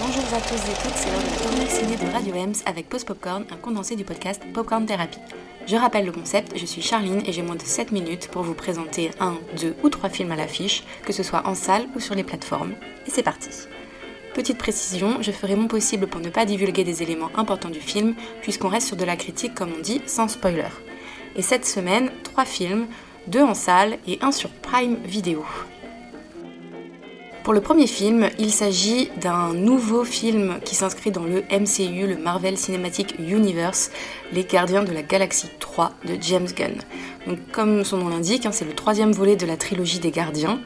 Bonjour à tous et toutes, c'est l'heure de chronique ciné de Radio Ems avec Post Popcorn, un condensé du podcast Popcorn Therapy. Je rappelle le concept, je suis Charline et j'ai moins de 7 minutes pour vous présenter un, deux ou trois films à l'affiche, que ce soit en salle ou sur les plateformes. Et c'est parti Petite précision, je ferai mon possible pour ne pas divulguer des éléments importants du film, puisqu'on reste sur de la critique comme on dit, sans spoiler. Et cette semaine, trois films, deux en salle et un sur Prime Video. Pour le premier film, il s'agit d'un nouveau film qui s'inscrit dans le MCU, le Marvel Cinematic Universe, Les Gardiens de la Galaxie 3 de James Gunn. Donc, comme son nom l'indique, hein, c'est le troisième volet de la trilogie des Gardiens.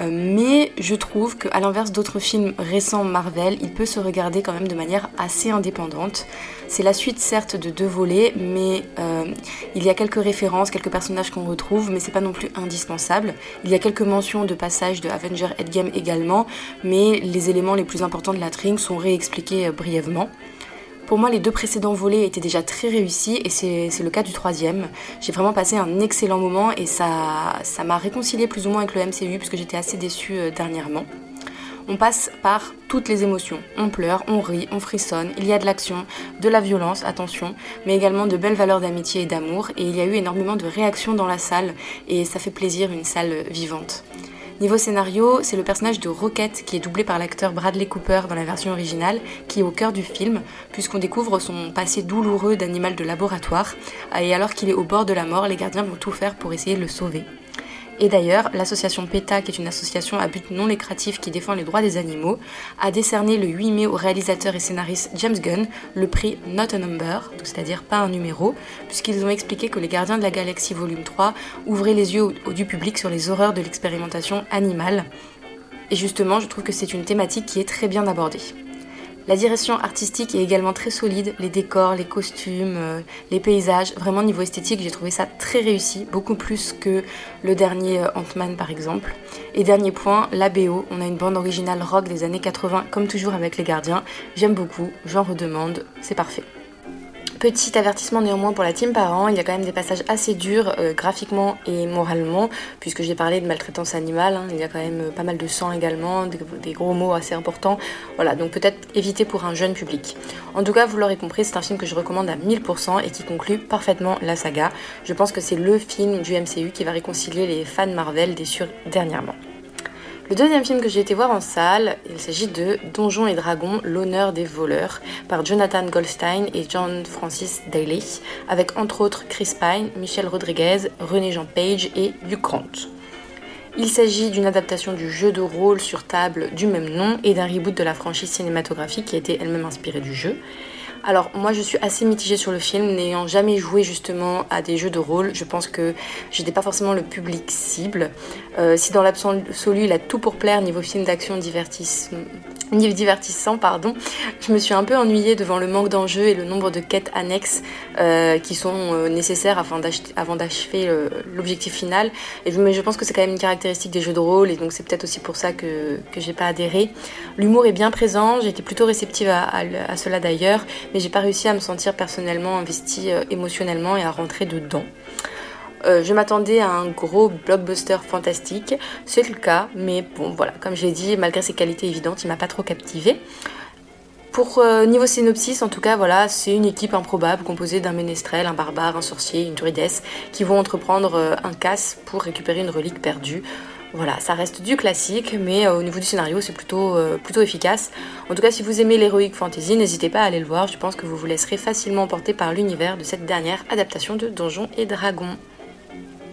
Euh, mais je trouve qu'à l'inverse d'autres films récents Marvel, il peut se regarder quand même de manière assez indépendante. C'est la suite certes de deux volets, mais euh, il y a quelques références, quelques personnages qu'on retrouve, mais c'est pas non plus indispensable. Il y a quelques mentions de passages de Avenger Endgame également, mais les éléments les plus importants de la trame sont réexpliqués euh, brièvement. Pour moi, les deux précédents volets étaient déjà très réussis et c'est le cas du troisième. J'ai vraiment passé un excellent moment et ça m'a réconcilié plus ou moins avec le MCU puisque j'étais assez déçue euh, dernièrement. On passe par toutes les émotions. On pleure, on rit, on frissonne, il y a de l'action, de la violence, attention, mais également de belles valeurs d'amitié et d'amour. Et il y a eu énormément de réactions dans la salle et ça fait plaisir, une salle vivante. Niveau scénario, c'est le personnage de Rocket qui est doublé par l'acteur Bradley Cooper dans la version originale, qui est au cœur du film, puisqu'on découvre son passé douloureux d'animal de laboratoire, et alors qu'il est au bord de la mort, les gardiens vont tout faire pour essayer de le sauver. Et d'ailleurs, l'association PETA, qui est une association à but non lucratif qui défend les droits des animaux, a décerné le 8 mai au réalisateur et scénariste James Gunn le prix Not a Number, c'est-à-dire pas un numéro, puisqu'ils ont expliqué que Les Gardiens de la Galaxie Volume 3 ouvraient les yeux du public sur les horreurs de l'expérimentation animale. Et justement, je trouve que c'est une thématique qui est très bien abordée. La direction artistique est également très solide, les décors, les costumes, euh, les paysages, vraiment niveau esthétique j'ai trouvé ça très réussi, beaucoup plus que le dernier euh, Ant-Man par exemple. Et dernier point, la BO, on a une bande originale rock des années 80 comme toujours avec les gardiens, j'aime beaucoup, j'en redemande, c'est parfait. Petit avertissement néanmoins pour la team parents, il y a quand même des passages assez durs euh, graphiquement et moralement, puisque j'ai parlé de maltraitance animale, hein. il y a quand même euh, pas mal de sang également, des, gros mots assez importants. Voilà, donc peut-être éviter pour un jeune public. En tout cas, vous l'aurez compris, c'est un film que je recommande à 1000% et qui conclut parfaitement la saga. Je pense que c'est le film du MCU qui va réconcilier les fans Marvel déçus dernièrement. Le deuxième film que j'ai été voir en salle, il s'agit de Donjons et Dragons, l'honneur des voleurs, par Jonathan Goldstein et John Francis Daly, avec entre autres Chris Pine, Michel Rodriguez, René Jean Page et Hugh Grant. Il s'agit d'une adaptation du jeu de rôle sur table du même nom et d'un reboot de la franchise cinématographique qui a été elle-même inspirée du jeu. Alors moi je suis assez mitigée sur le film, n'ayant jamais joué justement à des jeux de rôle, je pense que j'étais pas forcément le public cible. Euh, si dans l'absolu il a tout pour plaire niveau film d'action divertissement, divertissant, pardon, je me suis un peu ennuyée devant le manque d'enjeux et le nombre de quêtes annexes euh, qui sont euh, nécessaires avant d'achever l'objectif final. Et, mais je pense que c'est quand même une caractéristique des jeux de rôle et donc c'est peut-être aussi pour ça que, que j'ai pas adhéré. L'humour est bien présent, j'étais plutôt réceptive à, à cela d'ailleurs, mais j'ai pas réussi à me sentir personnellement investie euh, émotionnellement et à rentrer dedans. Euh, je m'attendais à un gros blockbuster fantastique, c'est le cas, mais bon voilà, comme je l'ai dit, malgré ses qualités évidentes, il m'a pas trop captivé. Pour euh, niveau synopsis, en tout cas, voilà, c'est une équipe improbable composée d'un ménestrel, un barbare, un sorcier, une druidesse, qui vont entreprendre un casse pour récupérer une relique perdue. Voilà, ça reste du classique, mais euh, au niveau du scénario, c'est plutôt, euh, plutôt efficace. En tout cas, si vous aimez l'héroïque fantasy, n'hésitez pas à aller le voir. Je pense que vous vous laisserez facilement emporter par l'univers de cette dernière adaptation de Donjons et Dragons.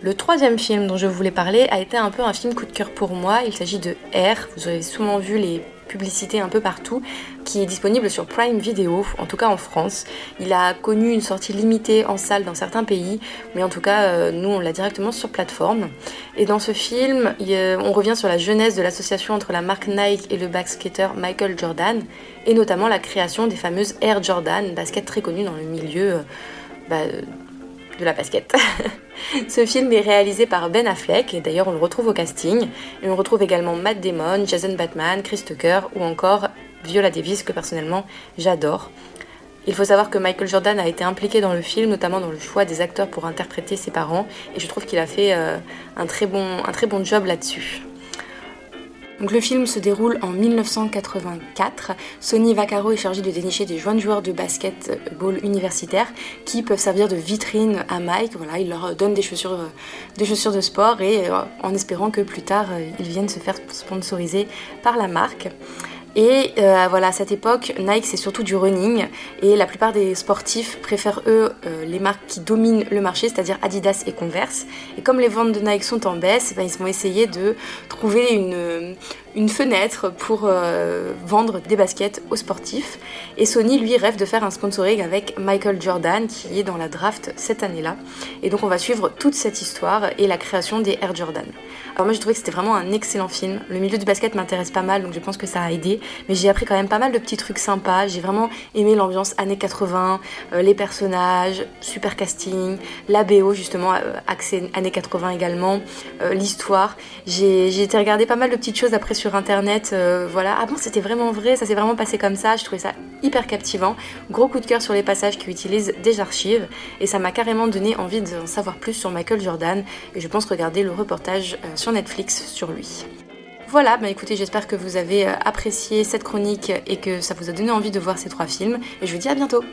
Le troisième film dont je voulais parler a été un peu un film coup de cœur pour moi. Il s'agit de R. Vous avez souvent vu les publicité un peu partout, qui est disponible sur Prime Video, en tout cas en France. Il a connu une sortie limitée en salle dans certains pays, mais en tout cas, euh, nous, on l'a directement sur plateforme. Et dans ce film, on revient sur la jeunesse de l'association entre la marque Nike et le basketteur Michael Jordan, et notamment la création des fameuses Air Jordan, basket très connu dans le milieu euh, bah, de la basket. Ce film est réalisé par Ben Affleck, et d'ailleurs on le retrouve au casting. Et on retrouve également Matt Damon, Jason Batman, Chris Tucker ou encore Viola Davis, que personnellement j'adore. Il faut savoir que Michael Jordan a été impliqué dans le film, notamment dans le choix des acteurs pour interpréter ses parents, et je trouve qu'il a fait euh, un, très un très bon job là-dessus. Donc le film se déroule en 1984. Sonny Vaccaro est chargé de dénicher des jeunes joueurs de basketball universitaires qui peuvent servir de vitrine à Mike. Il leur donne des chaussures, euh, des chaussures de sport et euh, en espérant que plus tard euh, ils viennent se faire sponsoriser par la marque. Et euh, voilà, à cette époque, Nike c'est surtout du running et la plupart des sportifs préfèrent eux euh, les marques qui dominent le marché, c'est-à-dire Adidas et Converse. Et comme les ventes de Nike sont en baisse, ben, ils vont essayer de trouver une, une fenêtre pour euh, vendre des baskets aux sportifs. Et Sony, lui, rêve de faire un sponsoring avec Michael Jordan qui est dans la draft cette année-là. Et donc on va suivre toute cette histoire et la création des Air Jordan. Alors moi j'ai trouvé que c'était vraiment un excellent film. Le milieu du basket m'intéresse pas mal donc je pense que ça a aidé. Mais j'ai appris quand même pas mal de petits trucs sympas. J'ai vraiment aimé l'ambiance années 80, euh, les personnages, super casting, la BO justement, euh, accès années 80 également, euh, l'histoire. J'ai été regarder pas mal de petites choses après sur internet. voilà, ah bon c'était vraiment vrai, ça s'est vraiment passé comme ça. Je trouvais ça hyper captivant. Gros coup de cœur sur les passages qui utilisent des archives. Et ça m'a carrément donné envie d'en savoir plus sur Michael Jordan. Et je pense regarder le reportage sur Netflix sur lui. Voilà, bah écoutez, j'espère que vous avez euh, apprécié cette chronique et que ça vous a donné envie de voir ces trois films. Et je vous dis à bientôt